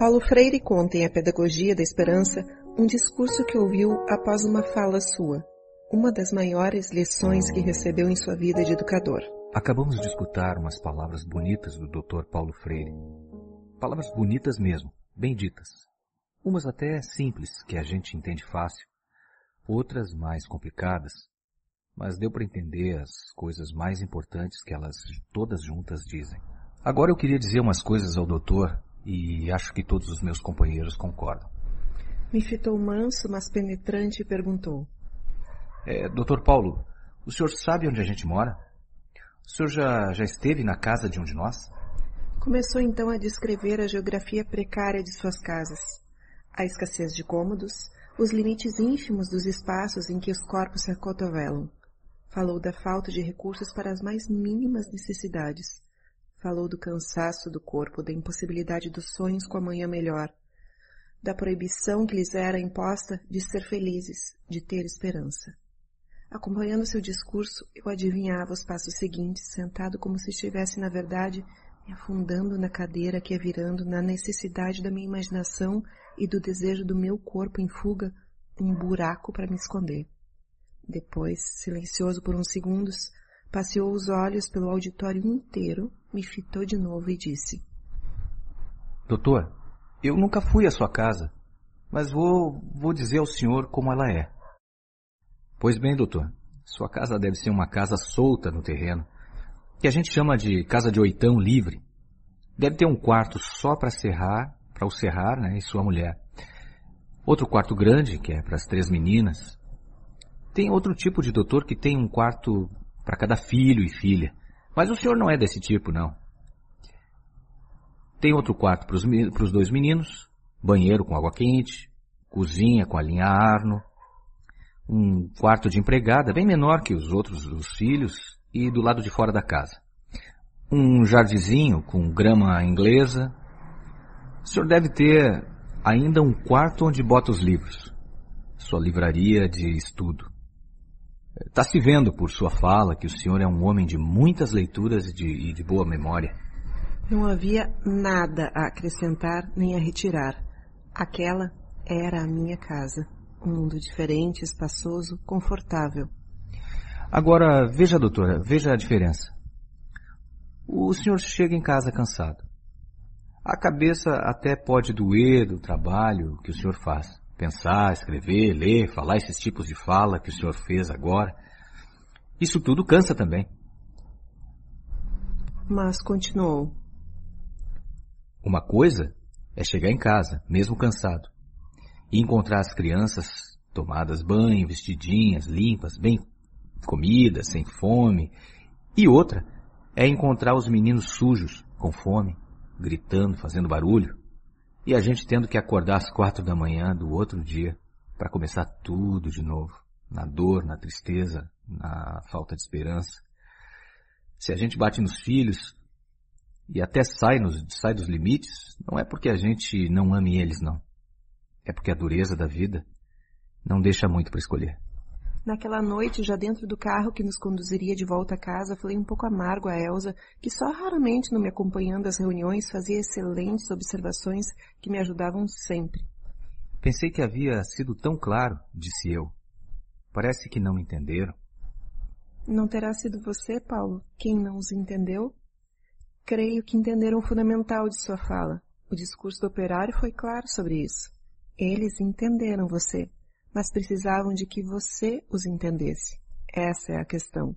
Paulo Freire conta em A Pedagogia da Esperança um discurso que ouviu após uma fala sua, uma das maiores lições que recebeu em sua vida de educador. Acabamos de escutar umas palavras bonitas do Dr. Paulo Freire. Palavras bonitas mesmo, bem ditas. Umas até simples, que a gente entende fácil. Outras mais complicadas. Mas deu para entender as coisas mais importantes que elas todas juntas dizem. Agora eu queria dizer umas coisas ao doutor e acho que todos os meus companheiros concordam. Me fitou manso, mas penetrante e perguntou. É, doutor Paulo, o senhor sabe onde a gente mora? O senhor já, já esteve na casa de um de nós? Começou então a descrever a geografia precária de suas casas, a escassez de cômodos, os limites ínfimos dos espaços em que os corpos se acotovelam. Falou da falta de recursos para as mais mínimas necessidades. Falou do cansaço do corpo, da impossibilidade dos sonhos com amanhã melhor, da proibição que lhes era imposta de ser felizes, de ter esperança. Acompanhando seu discurso, eu adivinhava os passos seguintes, sentado como se estivesse, na verdade, me afundando na cadeira que ia virando, na necessidade da minha imaginação e do desejo do meu corpo em fuga, um buraco para me esconder. Depois, silencioso por uns segundos, passeou os olhos pelo auditório inteiro, me fitou de novo e disse: Doutor, eu nunca fui à sua casa, mas vou, vou dizer ao senhor como ela é. Pois bem, doutor, sua casa deve ser uma casa solta no terreno, que a gente chama de casa de oitão livre. Deve ter um quarto só para serrar, para o serrar, né, e sua mulher. Outro quarto grande, que é para as três meninas. Tem outro tipo de doutor que tem um quarto para cada filho e filha. Mas o senhor não é desse tipo, não. Tem outro quarto para os dois meninos, banheiro com água quente, cozinha com a linha Arno, um quarto de empregada bem menor que os outros dos filhos e do lado de fora da casa. Um jardinzinho com grama inglesa. O senhor deve ter ainda um quarto onde bota os livros. Sua livraria de estudo. Está se vendo por sua fala que o senhor é um homem de muitas leituras e de, e de boa memória. Não havia nada a acrescentar nem a retirar. Aquela era a minha casa. Um mundo diferente, espaçoso, confortável. Agora, veja, doutora, veja a diferença. O senhor chega em casa cansado. A cabeça até pode doer do trabalho que o senhor faz. Pensar, escrever, ler, falar esses tipos de fala que o senhor fez agora. Isso tudo cansa também. Mas continuou. Uma coisa é chegar em casa, mesmo cansado, e encontrar as crianças tomadas banho, vestidinhas, limpas, bem comidas, sem fome. E outra é encontrar os meninos sujos, com fome, gritando, fazendo barulho, e a gente tendo que acordar às quatro da manhã do outro dia para começar tudo de novo, na dor, na tristeza, na falta de esperança. Se a gente bate nos filhos e até sai, nos, sai dos limites, não é porque a gente não ame eles, não. É porque a dureza da vida não deixa muito para escolher. Naquela noite, já dentro do carro que nos conduziria de volta a casa, falei um pouco amargo a Elsa, que só raramente não me acompanhando às reuniões fazia excelentes observações que me ajudavam sempre. Pensei que havia sido tão claro, disse eu. Parece que não me entenderam. Não terá sido você, Paulo, quem não os entendeu? Creio que entenderam o fundamental de sua fala. O discurso do operário foi claro sobre isso. Eles entenderam você, mas precisavam de que você os entendesse. Essa é a questão.